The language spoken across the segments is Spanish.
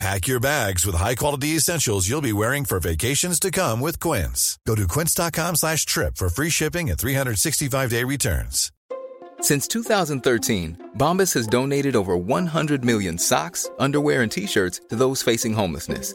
Pack your bags with high-quality essentials you'll be wearing for vacations to come with Quince. Go to quince.com slash trip for free shipping and 365-day returns. Since 2013, Bombas has donated over 100 million socks, underwear, and T-shirts to those facing homelessness.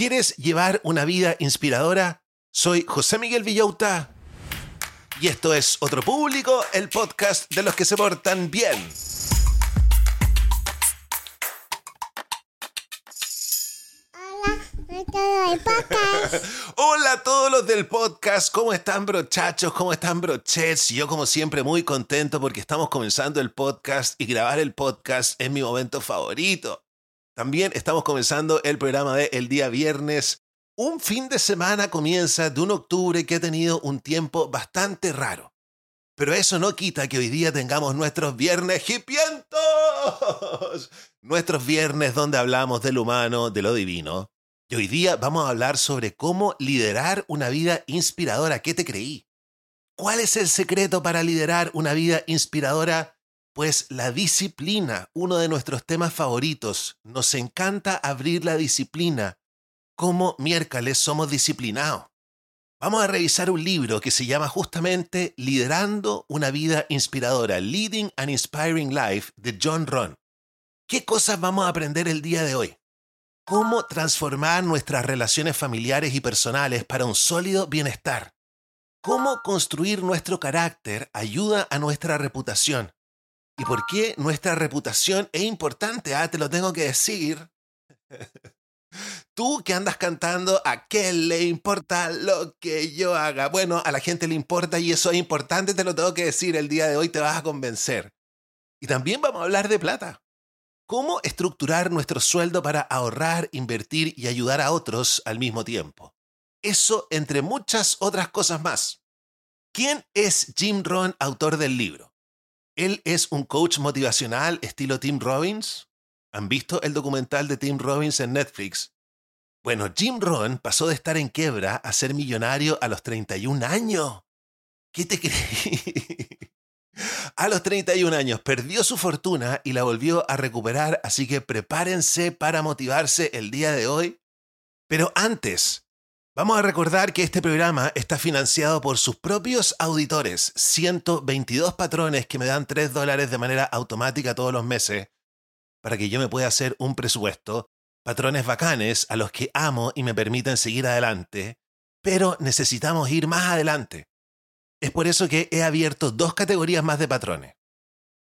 ¿Quieres llevar una vida inspiradora? Soy José Miguel Villauta y esto es Otro Público, el podcast de los que se portan bien. Hola a todos los del podcast, ¿cómo están brochachos? ¿Cómo están brochets? Yo como siempre muy contento porque estamos comenzando el podcast y grabar el podcast es mi momento favorito. También estamos comenzando el programa de el día viernes. Un fin de semana comienza de un octubre que ha tenido un tiempo bastante raro. Pero eso no quita que hoy día tengamos nuestros viernes hipientos. Nuestros viernes donde hablamos del humano, de lo divino. Y hoy día vamos a hablar sobre cómo liderar una vida inspiradora. ¿Qué te creí? ¿Cuál es el secreto para liderar una vida inspiradora? Pues la disciplina, uno de nuestros temas favoritos. Nos encanta abrir la disciplina. ¿Cómo miércoles somos disciplinados? Vamos a revisar un libro que se llama justamente Liderando una vida inspiradora, Leading an Inspiring Life, de John Ron. ¿Qué cosas vamos a aprender el día de hoy? cómo transformar nuestras relaciones familiares y personales para un sólido bienestar. Cómo construir nuestro carácter ayuda a nuestra reputación. ¿Y por qué nuestra reputación es importante? Ah, te lo tengo que decir. Tú que andas cantando, ¿a qué le importa lo que yo haga? Bueno, a la gente le importa y eso es importante, te lo tengo que decir. El día de hoy te vas a convencer. Y también vamos a hablar de plata. ¿Cómo estructurar nuestro sueldo para ahorrar, invertir y ayudar a otros al mismo tiempo? Eso entre muchas otras cosas más. ¿Quién es Jim Rohn, autor del libro? Él es un coach motivacional estilo Tim Robbins. ¿Han visto el documental de Tim Robbins en Netflix? Bueno, Jim Rohn pasó de estar en quiebra a ser millonario a los 31 años. ¿Qué te creí? A los 31 años perdió su fortuna y la volvió a recuperar, así que prepárense para motivarse el día de hoy. Pero antes, vamos a recordar que este programa está financiado por sus propios auditores, 122 patrones que me dan 3 dólares de manera automática todos los meses, para que yo me pueda hacer un presupuesto, patrones bacanes a los que amo y me permiten seguir adelante, pero necesitamos ir más adelante. Es por eso que he abierto dos categorías más de patrones.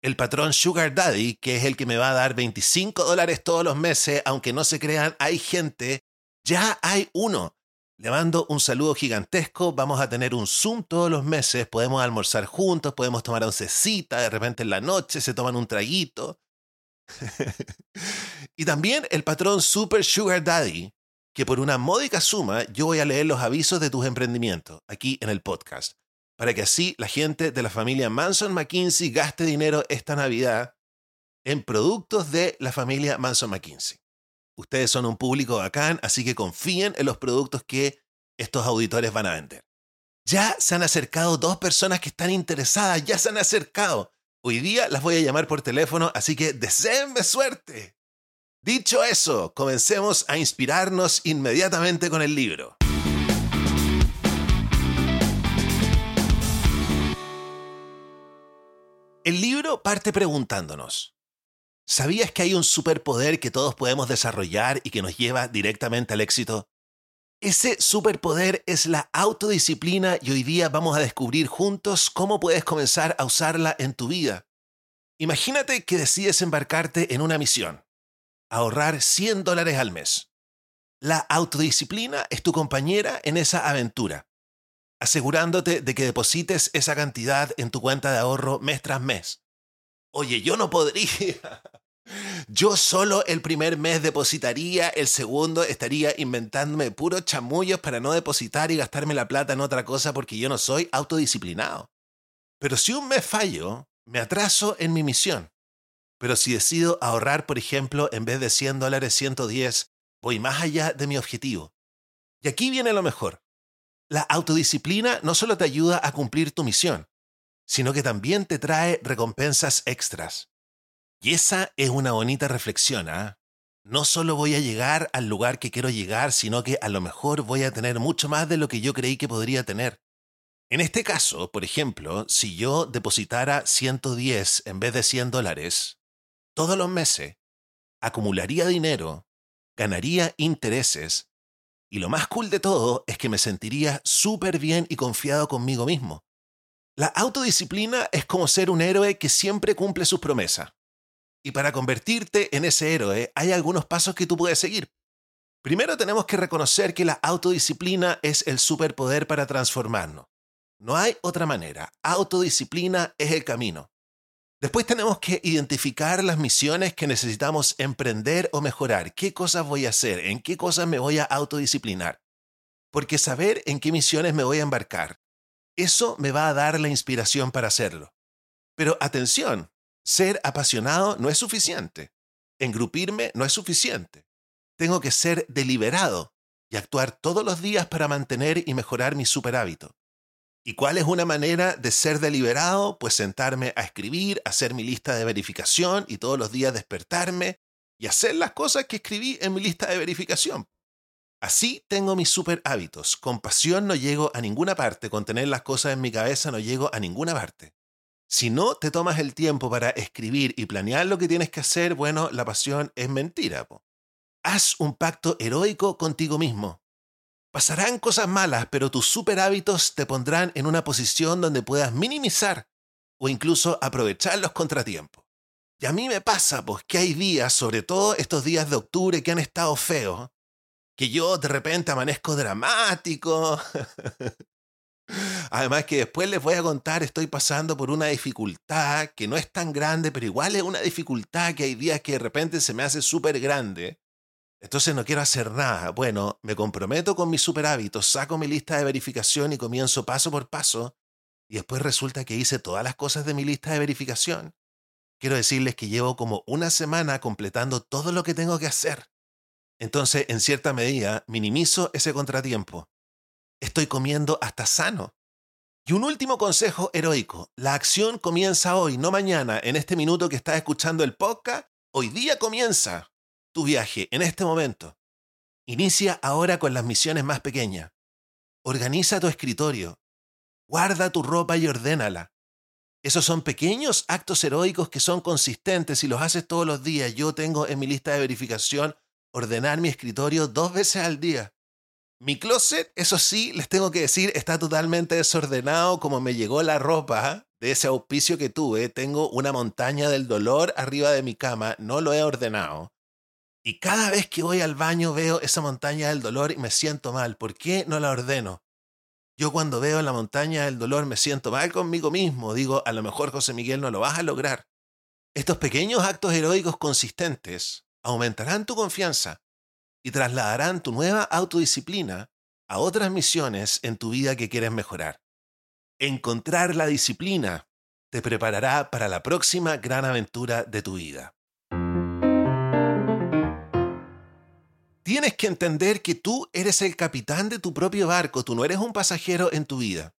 El patrón Sugar Daddy, que es el que me va a dar 25 dólares todos los meses, aunque no se crean, hay gente, ya hay uno. Le mando un saludo gigantesco, vamos a tener un Zoom todos los meses, podemos almorzar juntos, podemos tomar oncecita, de repente en la noche se toman un traguito. y también el patrón Super Sugar Daddy, que por una módica suma yo voy a leer los avisos de tus emprendimientos aquí en el podcast para que así la gente de la familia Manson McKinsey gaste dinero esta Navidad en productos de la familia Manson McKinsey. Ustedes son un público bacán, así que confíen en los productos que estos auditores van a vender. Ya se han acercado dos personas que están interesadas, ya se han acercado. Hoy día las voy a llamar por teléfono, así que deseenme suerte. Dicho eso, comencemos a inspirarnos inmediatamente con el libro. El libro parte preguntándonos, ¿sabías que hay un superpoder que todos podemos desarrollar y que nos lleva directamente al éxito? Ese superpoder es la autodisciplina y hoy día vamos a descubrir juntos cómo puedes comenzar a usarla en tu vida. Imagínate que decides embarcarte en una misión, ahorrar 100 dólares al mes. La autodisciplina es tu compañera en esa aventura asegurándote de que deposites esa cantidad en tu cuenta de ahorro mes tras mes. Oye, yo no podría. Yo solo el primer mes depositaría, el segundo estaría inventándome puros chamullos para no depositar y gastarme la plata en otra cosa porque yo no soy autodisciplinado. Pero si un mes fallo, me atraso en mi misión. Pero si decido ahorrar, por ejemplo, en vez de 100 dólares, 110, voy más allá de mi objetivo. Y aquí viene lo mejor. La autodisciplina no solo te ayuda a cumplir tu misión, sino que también te trae recompensas extras. Y esa es una bonita reflexión, ¿ah? No solo voy a llegar al lugar que quiero llegar, sino que a lo mejor voy a tener mucho más de lo que yo creí que podría tener. En este caso, por ejemplo, si yo depositara 110 en vez de 100 dólares, todos los meses, acumularía dinero, ganaría intereses y lo más cool de todo es que me sentiría súper bien y confiado conmigo mismo. La autodisciplina es como ser un héroe que siempre cumple sus promesas. Y para convertirte en ese héroe hay algunos pasos que tú puedes seguir. Primero tenemos que reconocer que la autodisciplina es el superpoder para transformarnos. No hay otra manera. Autodisciplina es el camino. Después tenemos que identificar las misiones que necesitamos emprender o mejorar. ¿Qué cosas voy a hacer? ¿En qué cosas me voy a autodisciplinar? Porque saber en qué misiones me voy a embarcar, eso me va a dar la inspiración para hacerlo. Pero atención, ser apasionado no es suficiente. Engrupirme no es suficiente. Tengo que ser deliberado y actuar todos los días para mantener y mejorar mi superhábito. ¿Y cuál es una manera de ser deliberado? Pues sentarme a escribir, hacer mi lista de verificación y todos los días despertarme y hacer las cosas que escribí en mi lista de verificación. Así tengo mis super hábitos. Con pasión no llego a ninguna parte, con tener las cosas en mi cabeza no llego a ninguna parte. Si no te tomas el tiempo para escribir y planear lo que tienes que hacer, bueno, la pasión es mentira. Haz un pacto heroico contigo mismo. Pasarán cosas malas, pero tus super hábitos te pondrán en una posición donde puedas minimizar o incluso aprovechar los contratiempos. Y a mí me pasa, pues, que hay días, sobre todo estos días de octubre que han estado feos, que yo de repente amanezco dramático. Además que después les voy a contar, estoy pasando por una dificultad que no es tan grande, pero igual es una dificultad que hay días que de repente se me hace súper grande. Entonces no quiero hacer nada. Bueno, me comprometo con mis super hábitos, saco mi lista de verificación y comienzo paso por paso. Y después resulta que hice todas las cosas de mi lista de verificación. Quiero decirles que llevo como una semana completando todo lo que tengo que hacer. Entonces, en cierta medida, minimizo ese contratiempo. Estoy comiendo hasta sano. Y un último consejo heroico. La acción comienza hoy, no mañana. En este minuto que estás escuchando el podcast, hoy día comienza tu viaje en este momento. Inicia ahora con las misiones más pequeñas. Organiza tu escritorio. Guarda tu ropa y ordénala. Esos son pequeños actos heroicos que son consistentes y los haces todos los días. Yo tengo en mi lista de verificación ordenar mi escritorio dos veces al día. Mi closet, eso sí, les tengo que decir, está totalmente desordenado como me llegó la ropa de ese auspicio que tuve. Tengo una montaña del dolor arriba de mi cama, no lo he ordenado. Y cada vez que voy al baño veo esa montaña del dolor y me siento mal. ¿Por qué no la ordeno? Yo cuando veo la montaña del dolor me siento mal conmigo mismo. Digo, a lo mejor José Miguel no lo vas a lograr. Estos pequeños actos heroicos consistentes aumentarán tu confianza y trasladarán tu nueva autodisciplina a otras misiones en tu vida que quieres mejorar. Encontrar la disciplina te preparará para la próxima gran aventura de tu vida. Tienes que entender que tú eres el capitán de tu propio barco, tú no eres un pasajero en tu vida.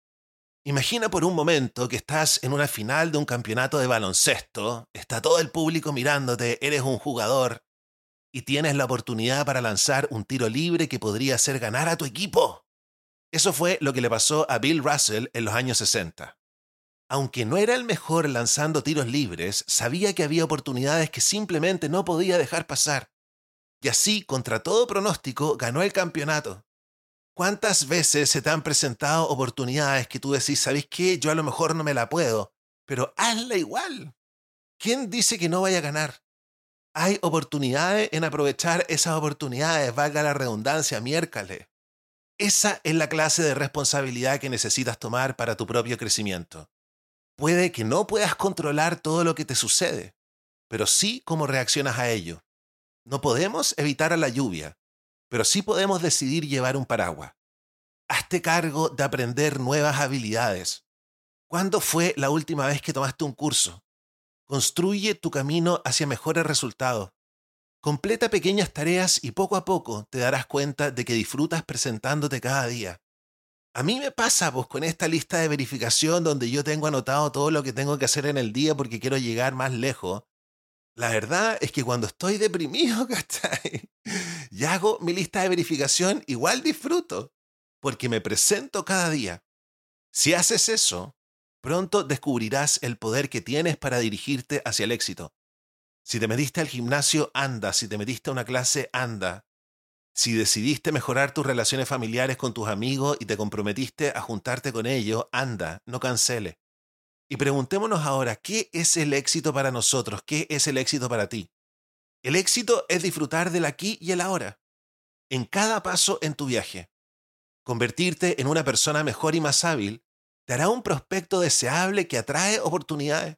Imagina por un momento que estás en una final de un campeonato de baloncesto, está todo el público mirándote, eres un jugador, y tienes la oportunidad para lanzar un tiro libre que podría hacer ganar a tu equipo. Eso fue lo que le pasó a Bill Russell en los años 60. Aunque no era el mejor lanzando tiros libres, sabía que había oportunidades que simplemente no podía dejar pasar. Y así, contra todo pronóstico, ganó el campeonato. ¿Cuántas veces se te han presentado oportunidades que tú decís, ¿sabéis qué? Yo a lo mejor no me la puedo, pero hazla igual. ¿Quién dice que no vaya a ganar? Hay oportunidades en aprovechar esas oportunidades, valga la redundancia, miércale. Esa es la clase de responsabilidad que necesitas tomar para tu propio crecimiento. Puede que no puedas controlar todo lo que te sucede, pero sí cómo reaccionas a ello. No podemos evitar a la lluvia, pero sí podemos decidir llevar un paraguas. Hazte cargo de aprender nuevas habilidades. ¿Cuándo fue la última vez que tomaste un curso? Construye tu camino hacia mejores resultados. Completa pequeñas tareas y poco a poco te darás cuenta de que disfrutas presentándote cada día. A mí me pasa pues con esta lista de verificación donde yo tengo anotado todo lo que tengo que hacer en el día porque quiero llegar más lejos. La verdad es que cuando estoy deprimido, ¿cachai? Y hago mi lista de verificación, igual disfruto, porque me presento cada día. Si haces eso, pronto descubrirás el poder que tienes para dirigirte hacia el éxito. Si te metiste al gimnasio, anda. Si te metiste a una clase, anda. Si decidiste mejorar tus relaciones familiares con tus amigos y te comprometiste a juntarte con ellos, anda, no cancele. Y preguntémonos ahora, ¿qué es el éxito para nosotros? ¿Qué es el éxito para ti? El éxito es disfrutar del aquí y el ahora, en cada paso en tu viaje. Convertirte en una persona mejor y más hábil te hará un prospecto deseable que atrae oportunidades.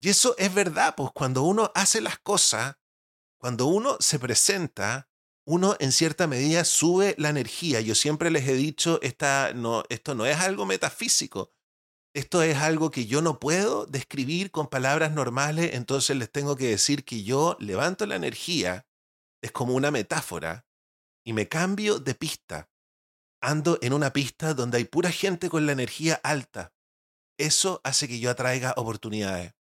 Y eso es verdad, pues cuando uno hace las cosas, cuando uno se presenta, uno en cierta medida sube la energía. Yo siempre les he dicho, esta, no, esto no es algo metafísico, esto es algo que yo no puedo describir con palabras normales, entonces les tengo que decir que yo levanto la energía, es como una metáfora, y me cambio de pista. Ando en una pista donde hay pura gente con la energía alta. Eso hace que yo atraiga oportunidades.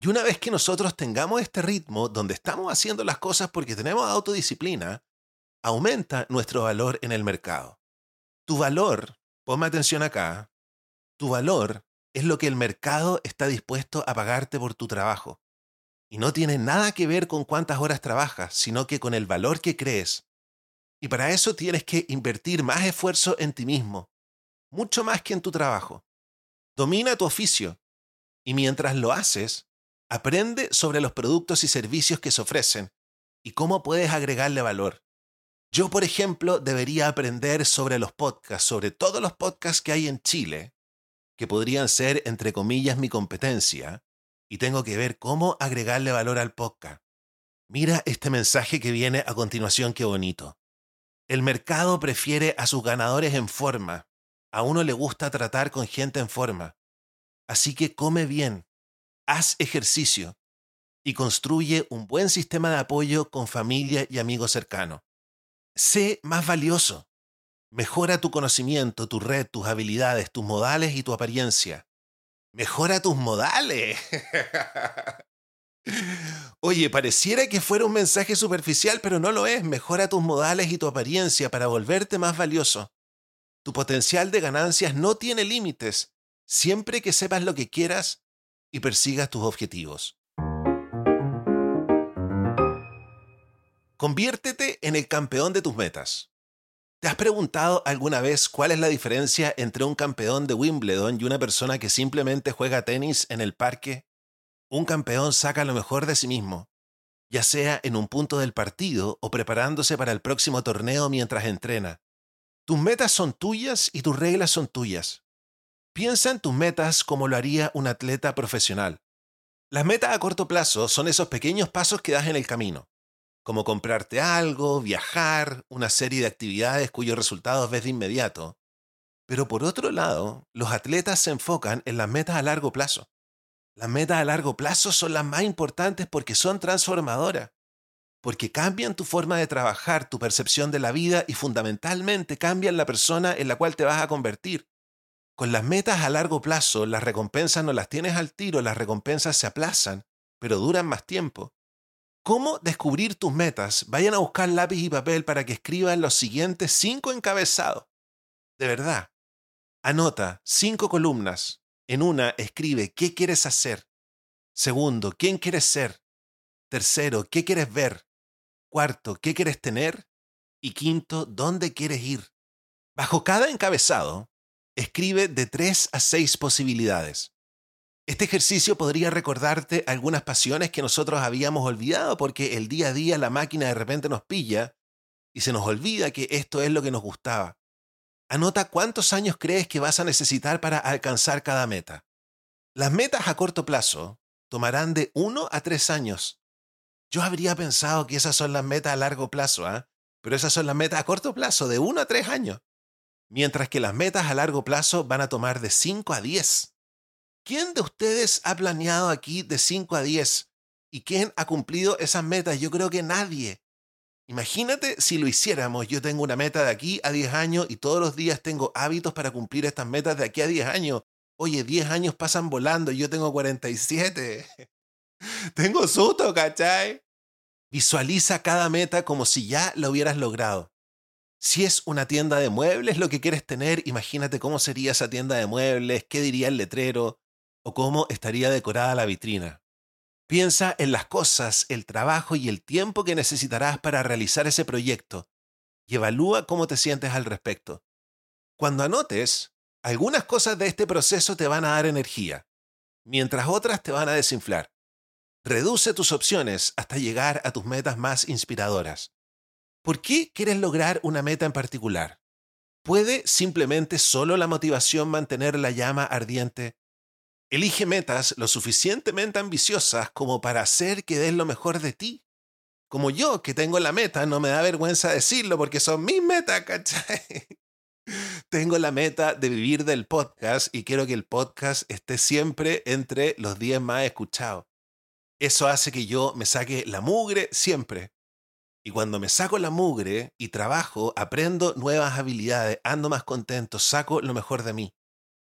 Y una vez que nosotros tengamos este ritmo donde estamos haciendo las cosas porque tenemos autodisciplina, aumenta nuestro valor en el mercado. Tu valor, ponme atención acá, tu valor es lo que el mercado está dispuesto a pagarte por tu trabajo. Y no tiene nada que ver con cuántas horas trabajas, sino que con el valor que crees. Y para eso tienes que invertir más esfuerzo en ti mismo, mucho más que en tu trabajo. Domina tu oficio y mientras lo haces, aprende sobre los productos y servicios que se ofrecen y cómo puedes agregarle valor. Yo, por ejemplo, debería aprender sobre los podcasts, sobre todos los podcasts que hay en Chile, que podrían ser, entre comillas, mi competencia, y tengo que ver cómo agregarle valor al podcast. Mira este mensaje que viene a continuación, qué bonito. El mercado prefiere a sus ganadores en forma. A uno le gusta tratar con gente en forma. Así que come bien, haz ejercicio y construye un buen sistema de apoyo con familia y amigos cercanos. Sé más valioso. Mejora tu conocimiento, tu red, tus habilidades, tus modales y tu apariencia. Mejora tus modales. Oye, pareciera que fuera un mensaje superficial, pero no lo es. Mejora tus modales y tu apariencia para volverte más valioso. Tu potencial de ganancias no tiene límites, siempre que sepas lo que quieras y persigas tus objetivos. Conviértete en el campeón de tus metas. ¿Te has preguntado alguna vez cuál es la diferencia entre un campeón de Wimbledon y una persona que simplemente juega tenis en el parque? Un campeón saca lo mejor de sí mismo, ya sea en un punto del partido o preparándose para el próximo torneo mientras entrena. Tus metas son tuyas y tus reglas son tuyas. Piensa en tus metas como lo haría un atleta profesional. Las metas a corto plazo son esos pequeños pasos que das en el camino como comprarte algo, viajar, una serie de actividades cuyos resultados ves de inmediato. Pero por otro lado, los atletas se enfocan en las metas a largo plazo. Las metas a largo plazo son las más importantes porque son transformadoras, porque cambian tu forma de trabajar, tu percepción de la vida y fundamentalmente cambian la persona en la cual te vas a convertir. Con las metas a largo plazo, las recompensas no las tienes al tiro, las recompensas se aplazan, pero duran más tiempo. cómo descubrir tus metas, vayan a buscar lápiz y papel para que escriban los siguientes cinco encabezados. De verdad. Anota cinco columnas. En una escribe qué quieres hacer. Segundo, quién quieres ser. Tercero, qué quieres ver. Cuarto, qué quieres tener. Y quinto, dónde quieres ir. Bajo cada encabezado, escribe de tres a seis posibilidades. Este ejercicio podría recordarte algunas pasiones que nosotros habíamos olvidado porque el día a día la máquina de repente nos pilla y se nos olvida que esto es lo que nos gustaba. Anota cuántos años crees que vas a necesitar para alcanzar cada meta. Las metas a corto plazo tomarán de uno a tres años. Yo habría pensado que esas son las metas a largo plazo, ¿ah? pero esas son las metas a corto plazo, de uno a tres años. Mientras que las metas a largo plazo van a tomar de cinco a diez. ¿Quién de ustedes ha planeado aquí de 5 a 10? ¿Y quién ha cumplido esas metas? Yo creo que nadie. Imagínate si lo hiciéramos. Yo tengo una meta de aquí a 10 años y todos los días tengo hábitos para cumplir estas metas de aquí a 10 años. Oye, 10 años pasan volando y yo tengo 47. tengo susto, ¿cachai? Visualiza cada meta como si ya la hubieras logrado. Si es una tienda de muebles lo que quieres tener, imagínate cómo sería esa tienda de muebles, qué diría el letrero, o cómo estaría decorada la vitrina. Piensa en las cosas, el trabajo y el tiempo que necesitarás para realizar ese proyecto y evalúa cómo te sientes al respecto. Cuando anotes, algunas cosas de este proceso te van a dar energía, mientras otras te van a desinflar. Reduce tus opciones hasta llegar a tus metas más inspiradoras. ¿Por qué quieres lograr una meta en particular? ¿Puede simplemente solo la motivación mantener la llama ardiente? Elige metas lo suficientemente ambiciosas como para hacer que des lo mejor de ti. Como yo, que tengo la meta, no me da vergüenza decirlo porque son mis metas, ¿cachai? Tengo la meta de vivir del podcast y quiero que el podcast esté siempre entre los 10 más escuchados. Eso hace que yo me saque la mugre siempre. Y cuando me saco la mugre y trabajo, aprendo nuevas habilidades, ando más contento, saco lo mejor de mí.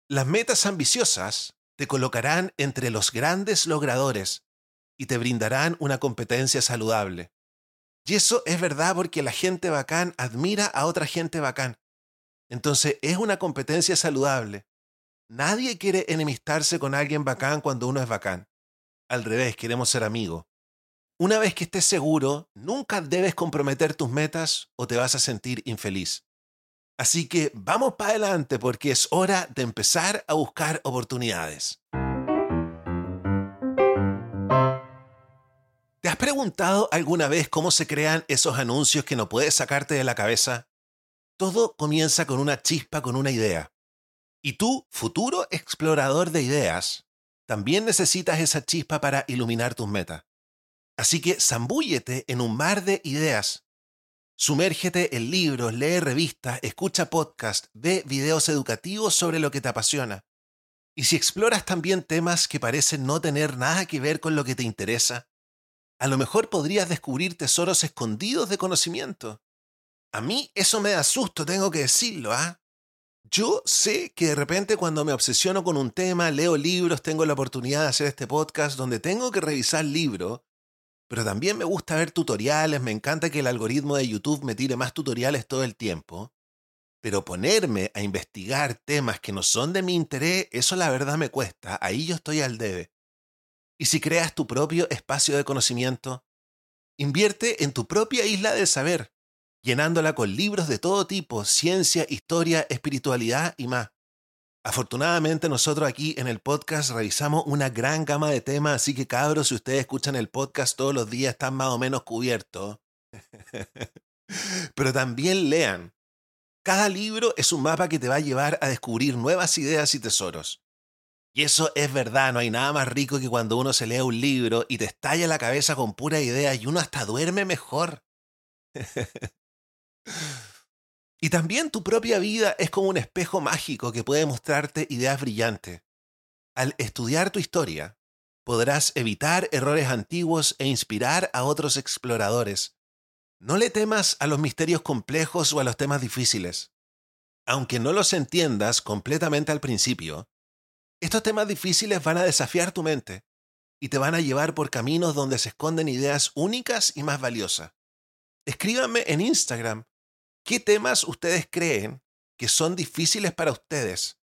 Las metas ambiciosas te colocarán entre los grandes logradores y te brindarán una competencia saludable. Y eso es verdad porque la gente bacán admira a otra gente bacán. Entonces es una competencia saludable. Nadie quiere enemistarse con alguien bacán cuando uno es bacán. Al revés, queremos ser amigos. Una vez que estés seguro, nunca debes comprometer tus metas o te vas a sentir infeliz. Así que vamos para adelante porque es hora de empezar a buscar oportunidades. ¿Te has preguntado alguna vez cómo se crean esos anuncios que no puedes sacarte de la cabeza? Todo comienza con una chispa, con una idea. Y tú, futuro explorador de ideas, también necesitas esa chispa para iluminar tus metas. Así que zambúllete en un mar de ideas Sumérgete en libros, lee revistas, escucha podcasts, ve videos educativos sobre lo que te apasiona. Y si exploras también temas que parecen no tener nada que ver con lo que te interesa, a lo mejor podrías descubrir tesoros escondidos de conocimiento. A mí eso me da susto, tengo que decirlo, ¿ah? Yo sé que de repente cuando me obsesiono con un tema, leo libros, tengo la oportunidad de hacer este podcast donde tengo que revisar libros, pero también me gusta ver tutoriales, me encanta que el algoritmo de YouTube me tire más tutoriales todo el tiempo. Pero ponerme a investigar temas que no son de mi interés, eso la verdad me cuesta, ahí yo estoy al debe. Y si creas tu propio espacio de conocimiento, invierte en tu propia isla del saber, llenándola con libros de todo tipo, ciencia, historia, espiritualidad y más. Afortunadamente nosotros aquí en el podcast revisamos una gran gama de temas, así que cabros, si ustedes escuchan el podcast todos los días están más o menos cubiertos. Pero también lean. Cada libro es un mapa que te va a llevar a descubrir nuevas ideas y tesoros. Y eso es verdad, no hay nada más rico que cuando uno se lee un libro y te estalla la cabeza con pura idea y uno hasta duerme mejor. Y también tu propia vida es como un espejo mágico que puede mostrarte ideas brillantes. Al estudiar tu historia, podrás evitar errores antiguos e inspirar a otros exploradores. No le temas a los misterios complejos o a los temas difíciles. Aunque no los entiendas completamente al principio, estos temas difíciles van a desafiar tu mente y te van a llevar por caminos donde se esconden ideas únicas y más valiosas. Escríbanme en Instagram qué temas ustedes creen que son difíciles para ustedes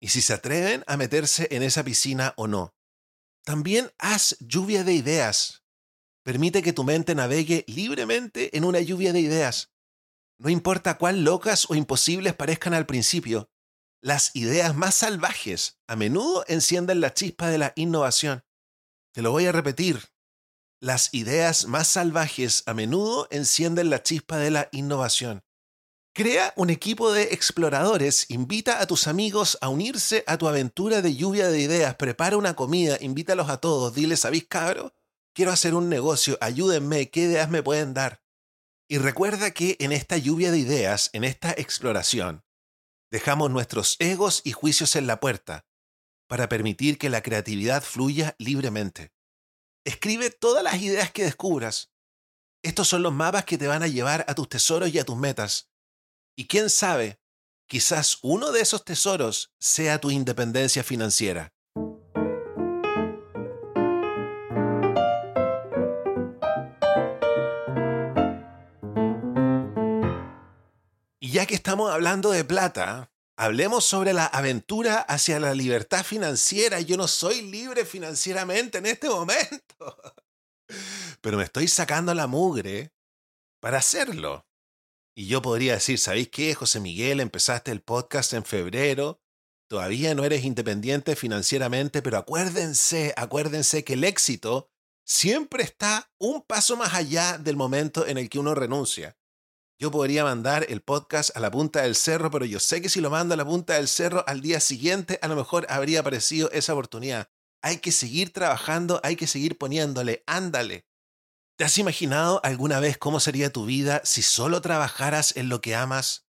y si se atreven a meterse en esa piscina o no. También haz lluvia de ideas. Permite que tu mente navegue libremente en una lluvia de ideas. No importa cuán locas o imposibles parezcan al principio, las ideas más salvajes a menudo encienden la chispa de la innovación. Te lo voy a repetir. Las ideas más salvajes a menudo encienden la chispa de la innovación. Crea un equipo de exploradores, invita a tus amigos a unirse a tu aventura de lluvia de ideas, prepara una comida, invítalos a todos, diles, ¿sabéis cabro? Quiero hacer un negocio, ayúdenme, ¿qué ideas me pueden dar? Y recuerda que en esta lluvia de ideas, en esta exploración, dejamos nuestros egos y juicios en la puerta para permitir que la creatividad fluya libremente. Escribe todas las ideas que descubras. Estos son los mapas que te van a llevar a tus tesoros y a tus metas. Y quién sabe, quizás uno de esos tesoros sea tu independencia financiera. Y ya que estamos hablando de plata, hablemos sobre la aventura hacia la libertad financiera. Yo no soy libre financieramente en este momento, pero me estoy sacando la mugre para hacerlo. Y yo podría decir, ¿sabéis qué, José Miguel? Empezaste el podcast en febrero, todavía no eres independiente financieramente, pero acuérdense, acuérdense que el éxito siempre está un paso más allá del momento en el que uno renuncia. Yo podría mandar el podcast a la punta del cerro, pero yo sé que si lo mando a la punta del cerro al día siguiente, a lo mejor habría aparecido esa oportunidad. Hay que seguir trabajando, hay que seguir poniéndole, ándale. ¿Te has imaginado alguna vez cómo sería tu vida si solo trabajaras en lo que amas?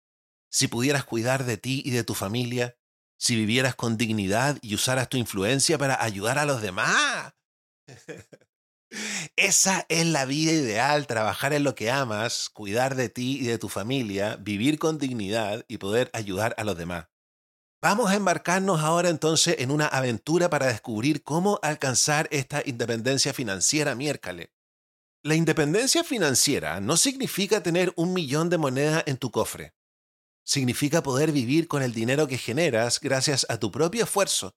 Si pudieras cuidar de ti y de tu familia? Si vivieras con dignidad y usaras tu influencia para ayudar a los demás? Esa es la vida ideal, trabajar en lo que amas, cuidar de ti y de tu familia, vivir con dignidad y poder ayudar a los demás. Vamos a embarcarnos ahora entonces en una aventura para descubrir cómo alcanzar esta independencia financiera miércoles. La independencia financiera no significa tener un millón de monedas en tu cofre. Significa poder vivir con el dinero que generas gracias a tu propio esfuerzo,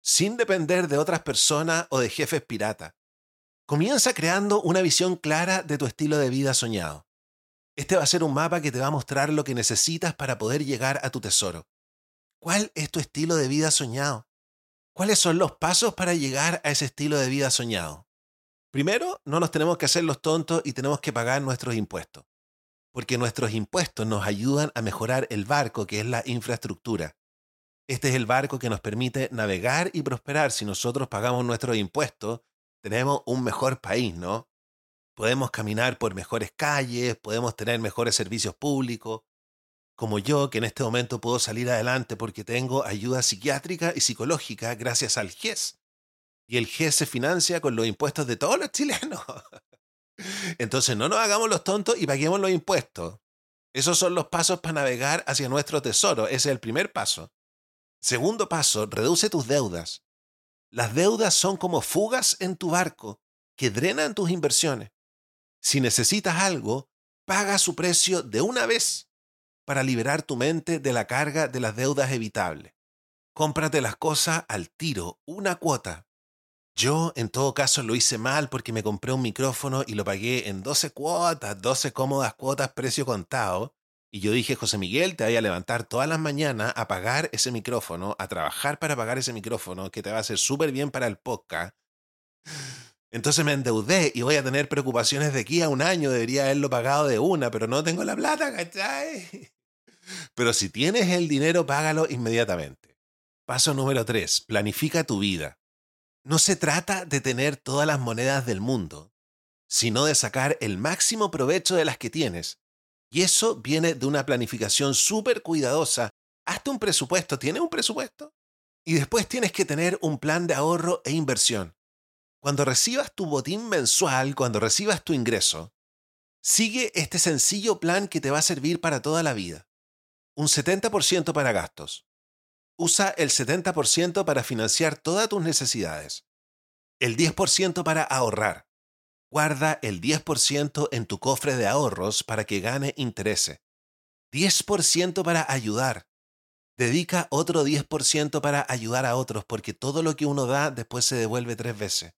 sin depender de otras personas o de jefes pirata. Comienza creando una visión clara de tu estilo de vida soñado. Este va a ser un mapa que te va a mostrar lo que necesitas para poder llegar a tu tesoro. ¿Cuál es tu estilo de vida soñado? ¿Cuáles son los pasos para llegar a ese estilo de vida soñado? Primero, no nos tenemos que hacer los tontos y tenemos que pagar nuestros impuestos, porque nuestros impuestos nos ayudan a mejorar el barco que es la infraestructura. Este es el barco que nos permite navegar y prosperar. Si nosotros pagamos nuestros impuestos, tenemos un mejor país, ¿no? Podemos caminar por mejores calles, podemos tener mejores servicios públicos, como yo, que en este momento puedo salir adelante porque tengo ayuda psiquiátrica y psicológica gracias al GES, y el GES se financia con los impuestos de todos los chilenos. Entonces no nos hagamos los tontos y paguemos los impuestos. Esos son los pasos para navegar hacia nuestro tesoro. Ese es el primer paso. Segundo paso, reduce tus deudas. Las deudas son como fugas en tu barco que drenan tus inversiones. Si necesitas algo, paga su precio de una vez para liberar tu mente de la carga de las deudas evitables. Cómprate las cosas al tiro, una cuota, yo, en todo caso, lo hice mal porque me compré un micrófono y lo pagué en 12 cuotas, 12 cómodas cuotas, precio contado. Y yo dije, José Miguel, te voy a levantar todas las mañanas a pagar ese micrófono, a trabajar para pagar ese micrófono, que te va a hacer súper bien para el podcast. Entonces me endeudé y voy a tener preocupaciones de aquí a un año. Debería haberlo pagado de una, pero no tengo la plata, ¿cachai? Pero si tienes el dinero, págalo inmediatamente. Paso número 3. Planifica tu vida. No se trata de tener todas las monedas del mundo, sino de sacar el máximo provecho de las que tienes. Y eso viene de una planificación súper cuidadosa. Hazte un presupuesto. ¿Tienes un presupuesto? Y después tienes que tener un plan de ahorro e inversión. Cuando recibas tu botín mensual, cuando recibas tu ingreso, sigue este sencillo plan que te va a servir para toda la vida. Un 70% para gastos, Usa el 70% para financiar todas tus necesidades. El 10% para ahorrar. Guarda el 10% en tu cofre de ahorros para que gane interés. 10% para ayudar. Dedica otro 10% para ayudar a otros porque todo lo que uno da después se devuelve tres veces,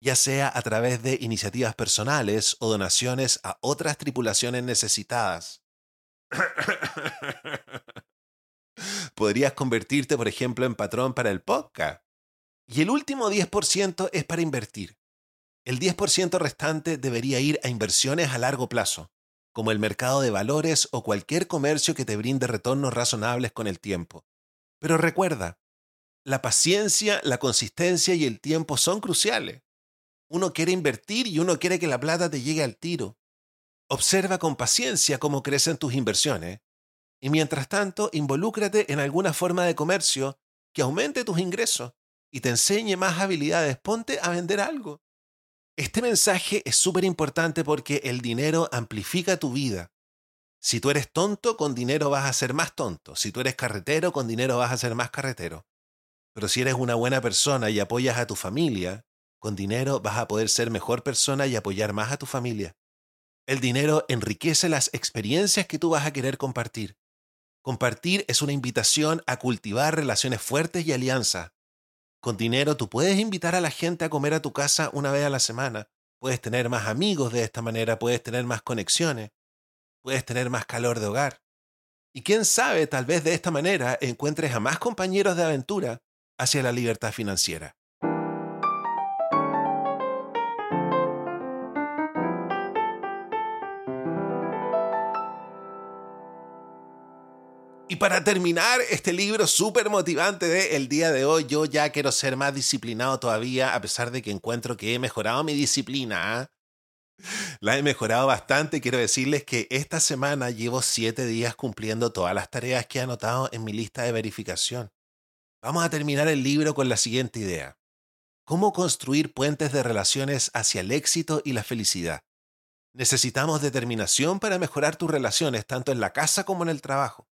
ya sea a través de iniciativas personales o donaciones a otras tripulaciones necesitadas. Podrías convertirte, por ejemplo, en patrón para el podcast. Y el último 10% es para invertir. El 10% restante debería ir a inversiones a largo plazo, como el mercado de valores o cualquier comercio que te brinde retornos razonables con el tiempo. Pero recuerda, la paciencia, la consistencia y el tiempo son cruciales. Uno quiere invertir y uno quiere que la plata te llegue al tiro. Observa con paciencia cómo crecen tus inversiones y mientras tanto involúcrate en alguna forma de comercio que aumente tus ingresos y te enseñe más habilidades. Ponte a vender algo. Este mensaje es súper importante porque el dinero amplifica tu vida. Si tú eres tonto, con dinero vas a ser más tonto. Si tú eres carretero, con dinero vas a ser más carretero. Pero si eres una buena persona y apoyas a tu familia, con dinero vas a poder ser mejor persona y apoyar más a tu familia. El dinero enriquece las experiencias que tú vas a querer compartir. Compartir es una invitación a cultivar relaciones fuertes y alianzas. Con dinero tú puedes invitar a la gente a comer a tu casa una vez a la semana. Puedes tener más amigos de esta manera, puedes tener más conexiones, puedes tener más calor de hogar. Y quién sabe, tal vez de esta manera encuentres a más compañeros de aventura hacia la libertad financiera. Para terminar este libro súper motivante de el día de hoy, yo ya quiero ser más disciplinado todavía, a pesar de que encuentro que he mejorado mi disciplina. ¿ah? La he mejorado bastante. Quiero decirles que esta semana llevo siete días cumpliendo todas las tareas que he anotado en mi lista de verificación. Vamos a terminar el libro con la siguiente idea. ¿Cómo construir puentes de relaciones hacia el éxito y la felicidad? Necesitamos determinación para mejorar tus relaciones tanto en la casa como en el trabajo.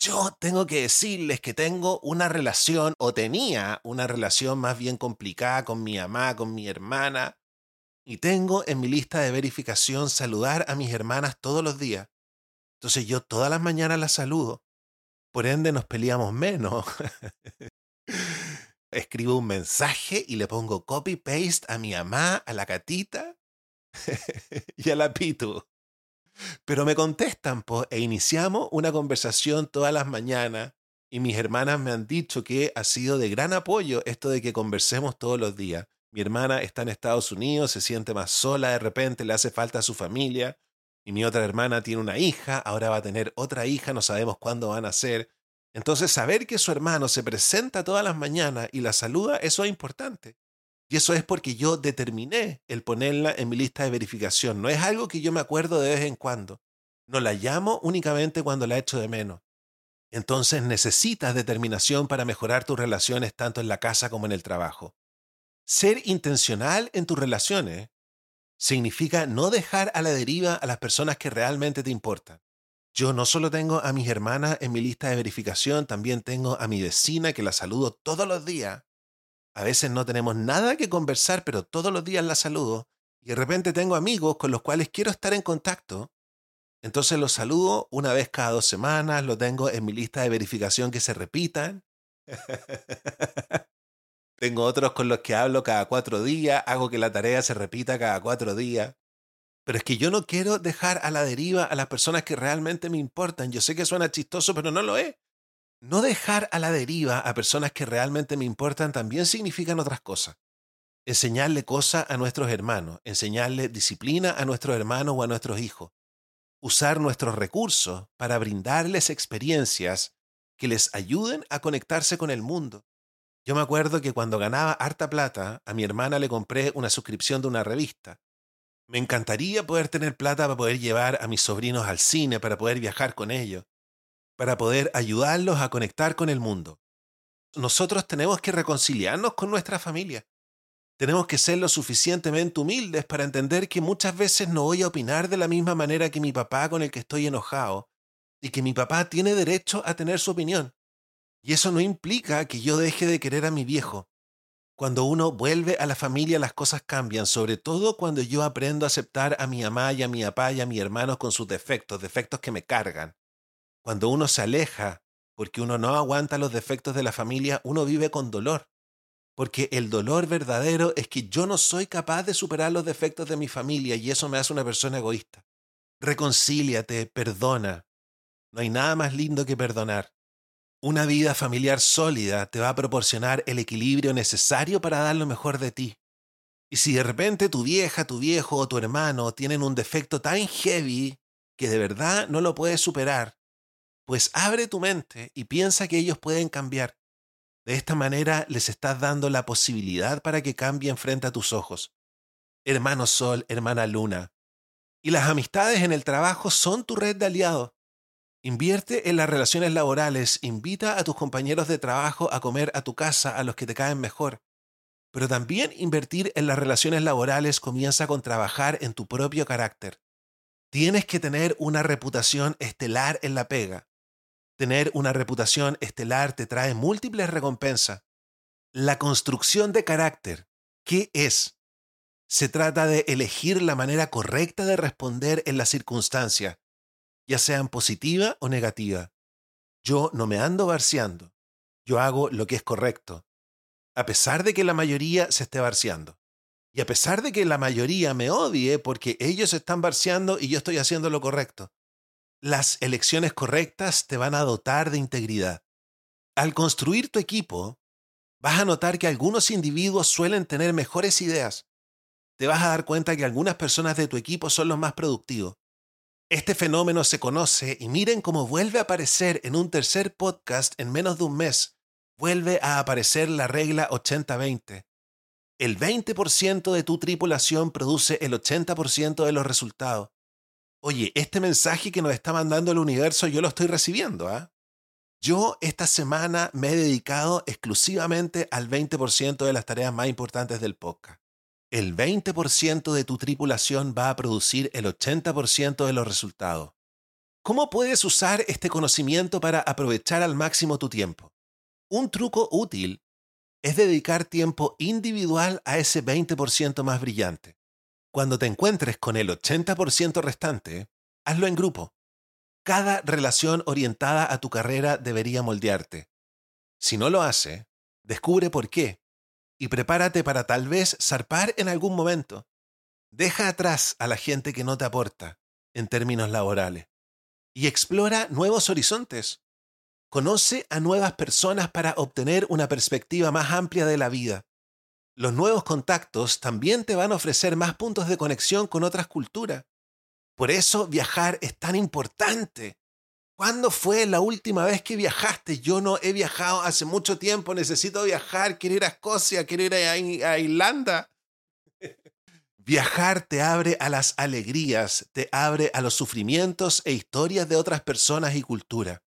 Yo tengo que decirles que tengo una relación, o tenía una relación más bien complicada con mi mamá, con mi hermana, y tengo en mi lista de verificación saludar a mis hermanas todos los días. Entonces yo todas las mañanas las saludo. Por ende nos peleamos menos. Escribo un mensaje y le pongo copy-paste a mi mamá, a la catita y a la pitu. Pero me contestan e iniciamos una conversación todas las mañanas y mis hermanas me han dicho que ha sido de gran apoyo esto de que conversemos todos los días. Mi hermana está en Estados Unidos, se siente más sola de repente, le hace falta a su familia. Y mi otra hermana tiene una hija, ahora va a tener otra hija, no sabemos cuándo van a ser. Entonces, saber que su hermano se presenta todas las mañanas y la saluda, eso es importante. Y eso es porque yo determiné el ponerla en mi lista de verificación. No es algo que yo me acuerdo de vez en cuando. No la llamo únicamente cuando la echo de menos. Entonces necesitas determinación para mejorar tus relaciones tanto en la casa como en el trabajo. Ser intencional en tus relaciones significa no dejar a la deriva a las personas que realmente te importan. Yo no solo tengo a mis hermanas en mi lista de verificación, también tengo a mi vecina que la saludo todos los días a veces no tenemos nada que conversar, pero todos los días la saludo. Y de repente tengo amigos con los cuales quiero estar en contacto. Entonces los saludo una vez cada dos semanas, lo tengo en mi lista de verificación que se repitan. tengo otros con los que hablo cada cuatro días, hago que la tarea se repita cada cuatro días. Pero es que yo no quiero dejar a la deriva a las personas que realmente me importan. Yo sé que suena chistoso, pero no lo es. No dejar a la deriva a personas que realmente me importan también significan otras cosas. Enseñarle cosas a nuestros hermanos, enseñarle disciplina a nuestros hermanos o a nuestros hijos. Usar nuestros recursos para brindarles experiencias que les ayuden a conectarse con el mundo. Yo me acuerdo que cuando ganaba harta plata, a mi hermana le compré una suscripción de una revista. Me encantaría poder tener plata para poder llevar a mis sobrinos al cine, para poder viajar con ellos para poder ayudarlos a conectar con el mundo. Nosotros tenemos que reconciliarnos con nuestra familia. Tenemos que ser lo suficientemente humildes para entender que muchas veces no voy a opinar de la misma manera que mi papá con el que estoy enojado y que mi papá tiene derecho a tener su opinión. Y eso no implica que yo deje de querer a mi viejo. Cuando uno vuelve a la familia las cosas cambian, sobre todo cuando yo aprendo a aceptar a mi mamá y a mi papá y a mis hermanos con sus defectos, defectos que me cargan. Cuando uno se aleja porque uno no aguanta los defectos de la familia, uno vive con dolor. Porque el dolor verdadero es que yo no soy capaz de superar los defectos de mi familia y eso me hace una persona egoísta. Reconcíliate, perdona. No hay nada más lindo que perdonar. Una vida familiar sólida te va a proporcionar el equilibrio necesario para dar lo mejor de ti. Y si de repente tu vieja, tu viejo o tu hermano tienen un defecto tan heavy que de verdad no lo puedes superar, pues abre tu mente y piensa que ellos pueden cambiar. De esta manera les estás dando la posibilidad para que cambien frente a tus ojos. Hermano Sol, hermana Luna. Y las amistades en el trabajo son tu red de aliados. Invierte en las relaciones laborales, invita a tus compañeros de trabajo a comer a tu casa a los que te caen mejor. Pero también invertir en las relaciones laborales comienza con trabajar en tu propio carácter. Tienes que tener una reputación estelar en la pega. Tener una reputación estelar te trae múltiples recompensas. La construcción de carácter, ¿qué es? Se trata de elegir la manera correcta de responder en la circunstancia ya sean positiva o negativa. Yo no me ando barciando. Yo hago lo que es correcto. A pesar de que la mayoría se esté barciando. Y a pesar de que la mayoría me odie porque ellos están barciando y yo estoy haciendo lo correcto. Las elecciones correctas te van a dotar de integridad. Al construir tu equipo, vas a notar que algunos individuos suelen tener mejores ideas. Te vas a dar cuenta que algunas personas de tu equipo son los más productivos. Este fenómeno se conoce y miren cómo vuelve a aparecer en un tercer podcast en menos de un mes. Vuelve a aparecer la regla 80-20. El 20% de tu tripulación produce el 80% de los resultados. Oye, este mensaje que nos está mandando el universo yo lo estoy recibiendo, ¿ah? Yo esta semana me he dedicado exclusivamente al 20% de las tareas más importantes del podcast el 20% de tu tripulación va a producir el 80% de los resultados. ¿Cómo puedes usar este conocimiento para aprovechar al máximo tu tiempo? Un truco útil es dedicar tiempo individual a ese 20% más brillante. Cuando te encuentres con el 80% restante, hazlo en grupo. Cada relación orientada a tu carrera debería moldearte. Si no lo hace, descubre por qué y prepárate para tal vez zarpar en algún momento. Deja atrás a la gente que no te aporta en términos laborales y explora nuevos horizontes. Conoce a nuevas personas para obtener una perspectiva más amplia de la vida. Los nuevos contactos también te van a ofrecer más puntos de conexión con otras culturas. Por eso viajar es tan importante. ¿Cuándo fue la última vez que viajaste? Yo no he viajado hace mucho tiempo, necesito viajar, quiero ir a Escocia, quiero ir a, Irlanda. Viajar te abre a las alegrías, te abre a los sufrimientos e historias de otras personas y cultura.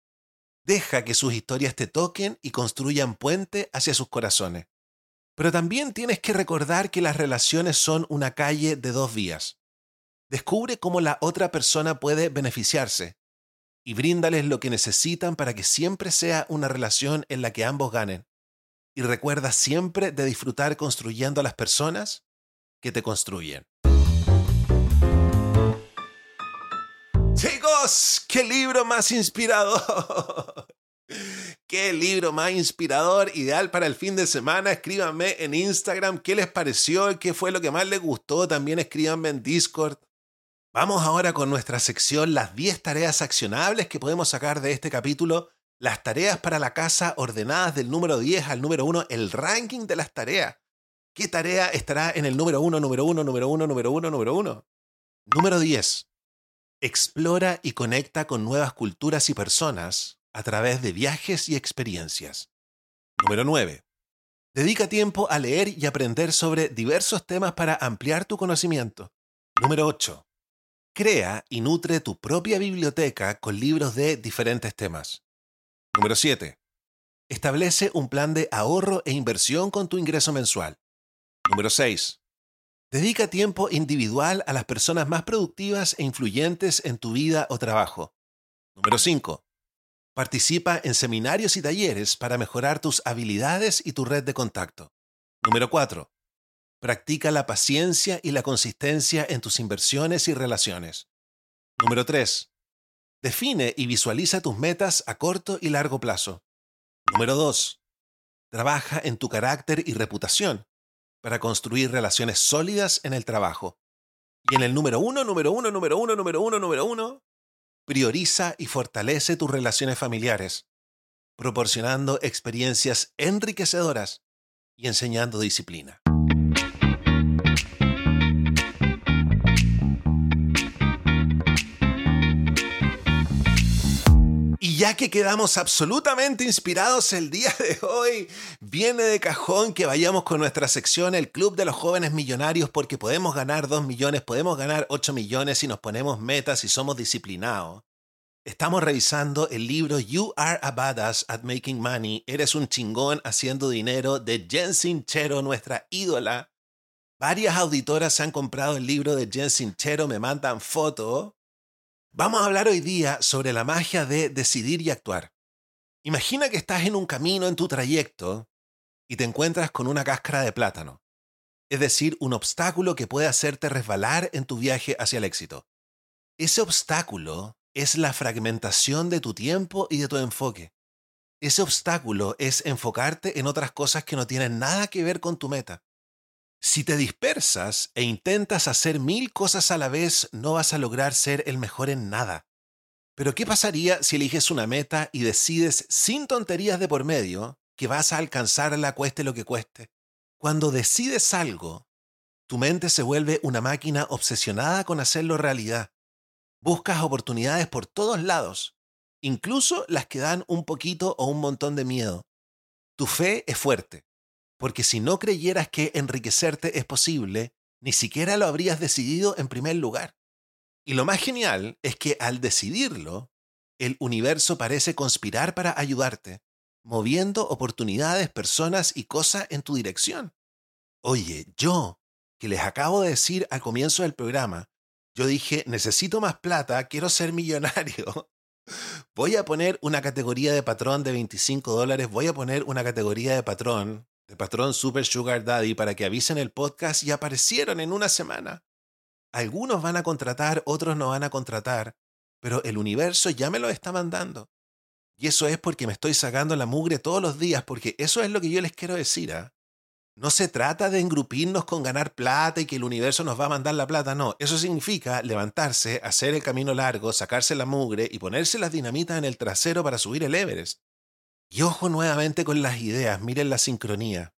Deja que sus historias te toquen y construyan puente hacia sus corazones. Pero también tienes que recordar que las relaciones son una calle de dos vías. Descubre cómo la otra persona puede beneficiarse y bríndales lo que necesitan para que siempre sea una relación en la que ambos ganen. Y recuerda siempre de disfrutar construyendo a las personas que te construyen. Chicos, qué libro más inspirador. Qué libro más inspirador, ideal para el fin de semana. Escríbanme en Instagram qué les pareció, qué fue lo que más les gustó. También escríbanme en Discord. Vamos ahora con nuestra sección Las 10 tareas accionables que podemos sacar de este capítulo. Las tareas para la casa ordenadas del número 10 al número 1, el ranking de las tareas. ¿Qué tarea estará en el número 1, número 1, número 1, número 1, número 1? Número 10. Explora y conecta con nuevas culturas y personas a través de viajes y experiencias. Número 9. Dedica tiempo a leer y aprender sobre diversos temas para ampliar tu conocimiento. Número 8. Crea y nutre tu propia biblioteca con libros de diferentes temas. Número 7. Establece un plan de ahorro e inversión con tu ingreso mensual. Número 6. Dedica tiempo individual a las personas más productivas e influyentes en tu vida o trabajo. Número 5. Participa en seminarios y talleres para mejorar tus habilidades y tu red de contacto. Número 4. Practica la paciencia y la consistencia en tus inversiones y relaciones. Número 3. Define y visualiza tus metas a corto y largo plazo. Número 2. Trabaja en tu carácter y reputación para construir relaciones sólidas en el trabajo. Y en el número 1, número 1, número 1, número 1, número 1, prioriza y fortalece tus relaciones familiares, proporcionando experiencias enriquecedoras y enseñando disciplina. Ya que quedamos absolutamente inspirados el día de hoy, viene de cajón que vayamos con nuestra sección El Club de los Jóvenes Millonarios porque podemos ganar 2 millones, podemos ganar 8 millones si nos ponemos metas y somos disciplinados. Estamos revisando el libro You Are a Badass at Making Money, Eres un chingón haciendo dinero de Jen Sinchero, nuestra ídola. Varias auditoras han comprado el libro de Jen Sinchero, me mandan fotos. Vamos a hablar hoy día sobre la magia de decidir y actuar. Imagina que estás en un camino en tu trayecto y te encuentras con una cáscara de plátano, es decir, un obstáculo que puede hacerte resbalar en tu viaje hacia el éxito. Ese obstáculo es la fragmentación de tu tiempo y de tu enfoque. Ese obstáculo es enfocarte en otras cosas que no tienen nada que ver con tu meta. Si te dispersas e intentas hacer mil cosas a la vez, no vas a lograr ser el mejor en nada. Pero ¿qué pasaría si eliges una meta y decides, sin tonterías de por medio, que vas a alcanzarla cueste lo que cueste? Cuando decides algo, tu mente se vuelve una máquina obsesionada con hacerlo realidad. Buscas oportunidades por todos lados, incluso las que dan un poquito o un montón de miedo. Tu fe es fuerte, porque si no creyeras que enriquecerte es posible, ni siquiera lo habrías decidido en primer lugar. Y lo más genial es que al decidirlo, el universo parece conspirar para ayudarte, moviendo oportunidades, personas y cosas en tu dirección. Oye, yo, que les acabo de decir al comienzo del programa, yo dije, necesito más plata, quiero ser millonario. Voy a poner una categoría de patrón de 25 dólares, voy a poner una categoría de patrón, de patrón Super Sugar Daddy, para que avisen el podcast y aparecieron en una semana. Algunos van a contratar, otros no van a contratar, pero el universo ya me lo está mandando. Y eso es porque me estoy sacando la mugre todos los días, porque eso es lo que yo les quiero decir. ¿ah? No se trata de engrupirnos con ganar plata y que el universo nos va a mandar la plata, no. Eso significa levantarse, hacer el camino largo, sacarse la mugre y ponerse las dinamitas en el trasero para subir el Everest. Y ojo nuevamente con las ideas, miren la sincronía.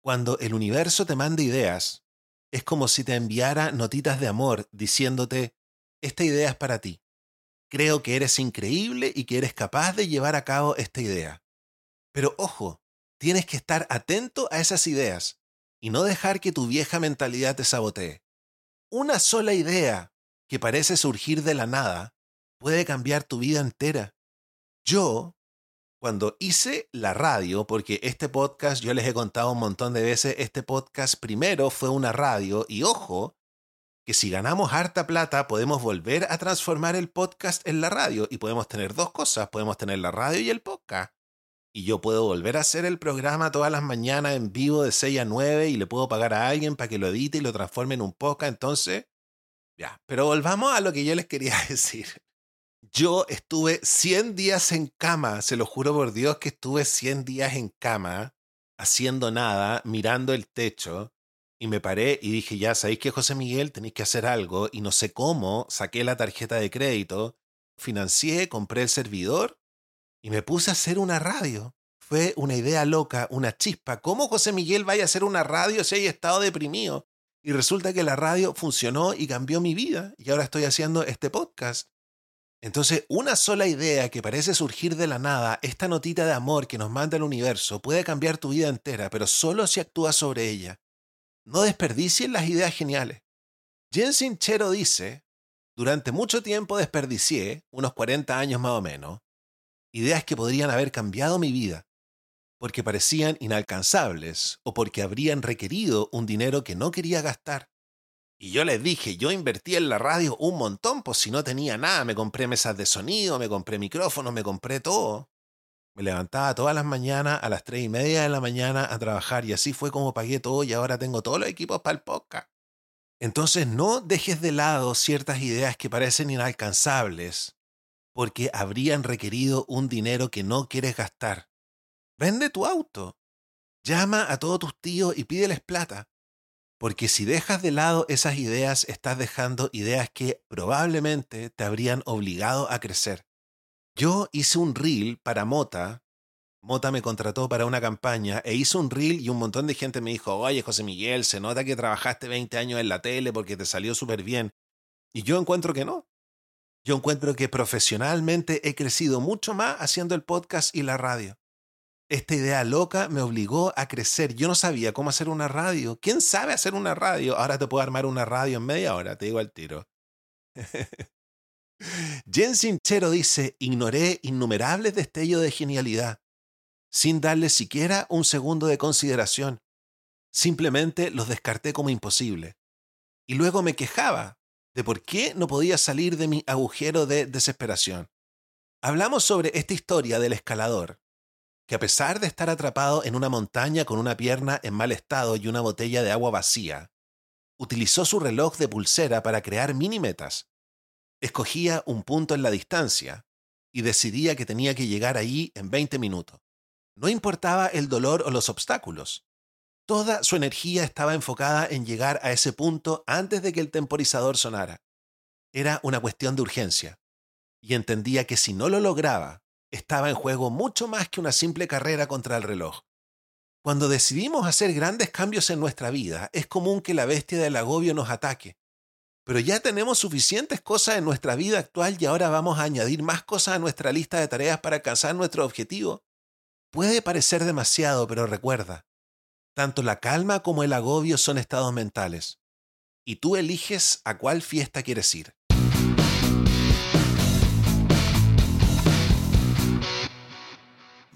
Cuando el universo te manda ideas, es como si te enviara notitas de amor diciéndote, esta idea es para ti. Creo que eres increíble y que eres capaz de llevar a cabo esta idea. Pero ojo, Tienes que estar atento a esas ideas y no dejar que tu vieja mentalidad te sabotee. Una sola idea que parece surgir de la nada puede cambiar tu vida entera. Yo, cuando hice la radio, porque este podcast, yo les he contado un montón de veces, este podcast primero fue una radio y ojo, que si ganamos harta plata podemos volver a transformar el podcast en la radio y podemos tener dos cosas, podemos tener la radio y el podcast y yo puedo volver a hacer el programa todas las mañanas en vivo de 6 a 9 y le puedo pagar a alguien para que lo edite y lo transforme en un podcast. Entonces, ya, pero volvamos a lo que yo les quería decir. Yo estuve 100 días en cama, se lo juro por Dios que estuve 100 días en cama, haciendo nada, mirando el techo, y me paré y dije, ya, ¿sabéis que José Miguel tenéis que hacer algo? Y no sé cómo, saqué la tarjeta de crédito, financié, compré el servidor y me puse a hacer una radio. Fue una idea loca, una chispa. ¿Cómo José Miguel vaya a hacer una radio si hay estado deprimido? Y resulta que la radio funcionó y cambió mi vida. Y ahora estoy haciendo este podcast. Entonces, una sola idea que parece surgir de la nada, esta notita de amor que nos manda el universo, puede cambiar tu vida entera, pero solo si actúas sobre ella. No desperdicien las ideas geniales. Jensen Chero dice, durante mucho tiempo desperdicié, unos 40 años más o menos, ideas que podrían haber cambiado mi vida, porque parecían inalcanzables o porque habrían requerido un dinero que no quería gastar. Y yo les dije, yo invertí en la radio un montón, pues si no tenía nada, me compré mesas de sonido, me compré micrófonos, me compré todo. Me levantaba todas las mañanas a las tres y media de la mañana a trabajar y así fue como pagué todo y ahora tengo todos los equipos para el podcast. Entonces no dejes de lado ciertas ideas que parecen inalcanzables porque habrían requerido un dinero que no quieres gastar. Vende tu auto. Llama a todos tus tíos y pídeles plata. Porque si dejas de lado esas ideas, estás dejando ideas que probablemente te habrían obligado a crecer. Yo hice un reel para Mota. Mota me contrató para una campaña e hice un reel y un montón de gente me dijo, oye José Miguel, se nota que trabajaste 20 años en la tele porque te salió súper bien. Y yo encuentro que no. Yo encuentro que profesionalmente he crecido mucho más haciendo el podcast y la radio. Esta idea loca me obligó a crecer. Yo no sabía cómo hacer una radio. ¿Quién sabe hacer una radio? Ahora te puedo armar una radio en media hora, te digo al tiro. Jen Sinchero dice, ignoré innumerables destellos de genialidad, sin darle siquiera un segundo de consideración. Simplemente los descarté como imposible. Y luego me quejaba de por qué no podía salir de mi agujero de desesperación. Hablamos sobre esta historia del escalador, que a pesar de estar atrapado en una montaña con una pierna en mal estado y una botella de agua vacía, utilizó su reloj de pulsera para crear mini metas escogía un punto en la distancia y decidía que tenía que llegar allí en 20 minutos. No importaba el dolor o los obstáculos. Toda su energía estaba enfocada en llegar a ese punto antes de que el temporizador sonara. Era una cuestión de urgencia, y entendía que si no lo lograba, estaba en juego mucho más que una simple carrera contra el reloj. Cuando decidimos hacer grandes cambios en nuestra vida, es común que la bestia del agobio nos ataque, pero ya tenemos suficientes cosas en nuestra vida actual y ahora vamos a añadir más cosas a nuestra lista de tareas para alcanzar nuestro objetivo. Puede parecer demasiado, pero recuerda, tanto la calma como el agobio son estados mentales, y tú eliges a cuál fiesta quieres ir.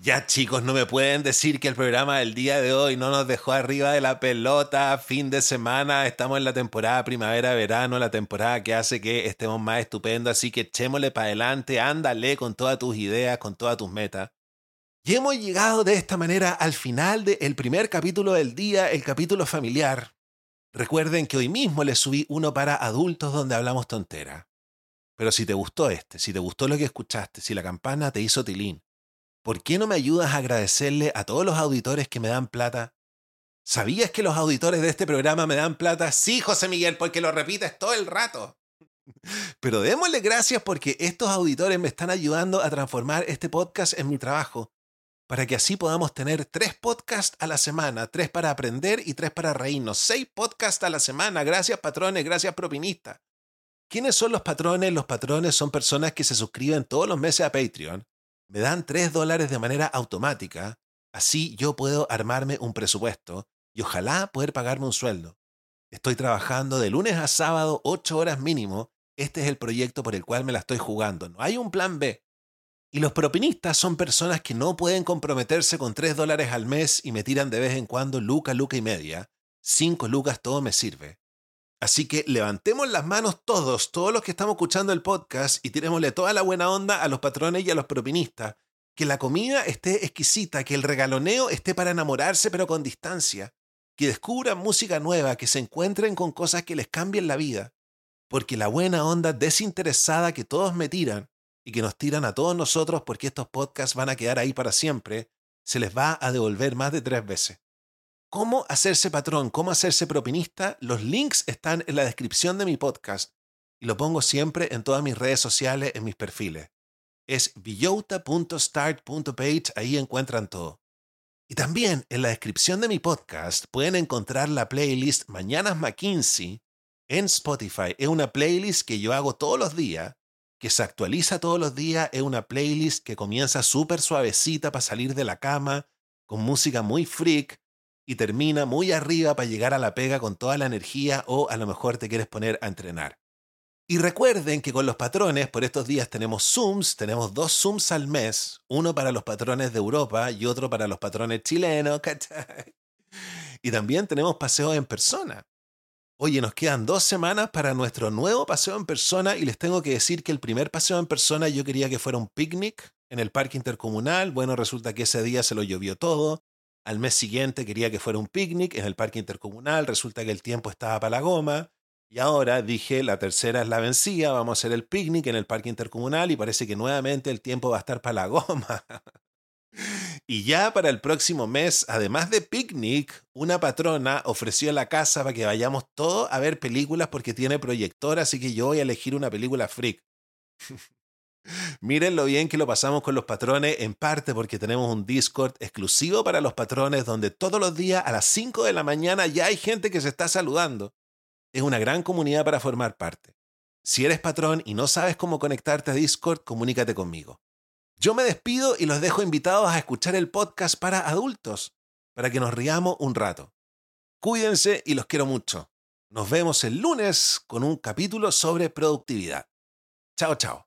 Ya chicos, no me pueden decir que el programa del día de hoy no nos dejó arriba de la pelota, fin de semana, estamos en la temporada primavera-verano, la temporada que hace que estemos más estupendos, así que echémosle para adelante, ándale con todas tus ideas, con todas tus metas. Y hemos llegado de esta manera al final del primer capítulo del día, el capítulo familiar. Recuerden que hoy mismo les subí uno para adultos donde hablamos tontera. Pero si te gustó este, si te gustó lo que escuchaste, si la campana te hizo tilín, ¿por qué no me ayudas a agradecerle a todos los auditores que me dan plata? ¿Sabías que los auditores de este programa me dan plata? Sí, José Miguel, porque lo repites todo el rato. Pero démosle gracias porque estos auditores me están ayudando a transformar este podcast en mi trabajo, para que así podamos tener tres podcasts a la semana, tres para aprender y tres para reírnos, seis podcasts a la semana. Gracias patrones, gracias propinistas. ¿Quiénes son los patrones? Los patrones son personas que se suscriben todos los meses a Patreon me dan 3 dólares de manera automática, así yo puedo armarme un presupuesto y ojalá poder pagarme un sueldo. Estoy trabajando de lunes a sábado 8 horas mínimo. Este es el proyecto por el cual me la estoy jugando. No hay un plan B. Y los propinistas son personas que no pueden comprometerse con 3 dólares al mes y me tiran de vez en cuando luca, luca y media. 5 lucas todo me sirve. Así que levantemos las manos todos, todos los que estamos escuchando el podcast y tirémosle toda la buena onda a los patrones y a los propinistas. Que la comida esté exquisita, que el regaloneo esté para enamorarse pero con distancia. Que descubran música nueva, que se encuentren con cosas que les cambien la vida. Porque la buena onda desinteresada que todos me tiran y que nos tiran a todos nosotros porque estos podcasts van a quedar ahí para siempre, se les va a devolver más de tres veces. ¿Cómo hacerse patrón? ¿Cómo hacerse propinista? Los links están en la descripción de mi podcast y lo pongo siempre en todas mis redes sociales, en mis perfiles. Es villota.start.page, ahí encuentran todo. Y también en la descripción de mi podcast pueden encontrar la playlist Mañanas McKinsey en Spotify. Es una playlist que yo hago todos los días, que se actualiza todos los días. Es una playlist que comienza súper suavecita para salir de la cama, con música muy freak, y termina muy arriba para llegar a la pega con toda la energía o a lo mejor te quieres poner a entrenar. Y recuerden que con los patrones, por estos días tenemos Zooms, tenemos dos Zooms al mes, uno para los patrones de Europa y otro para los patrones chilenos, ¿cachai? Y también tenemos paseos en persona. Oye, nos quedan dos semanas para nuestro nuevo paseo en persona y les tengo que decir que el primer paseo en persona yo quería que fuera un picnic en el parque intercomunal. Bueno, resulta que ese día se lo llovió todo. Al mes siguiente quería que fuera un picnic en el parque intercomunal. Resulta que el tiempo estaba para la goma. Y ahora dije, la tercera es la vencida, vamos a hacer el picnic en el parque intercomunal y parece que nuevamente el tiempo va a estar para la goma. y ya para el próximo mes, además de picnic, una patrona ofreció la casa para que vayamos todos a ver películas porque tiene proyector, así que yo voy a elegir una película freak. Miren lo bien que lo pasamos con los patrones, en parte porque tenemos un Discord exclusivo para los patrones donde todos los días a las 5 de la mañana ya hay gente que se está saludando. Es una gran comunidad para formar parte. Si eres patrón y no sabes cómo conectarte a Discord, comunícate conmigo. Yo me despido y los dejo invitados a escuchar el podcast para adultos, para que nos riamos un rato. Cuídense y los quiero mucho. Nos vemos el lunes con un capítulo sobre productividad. Chao, chao.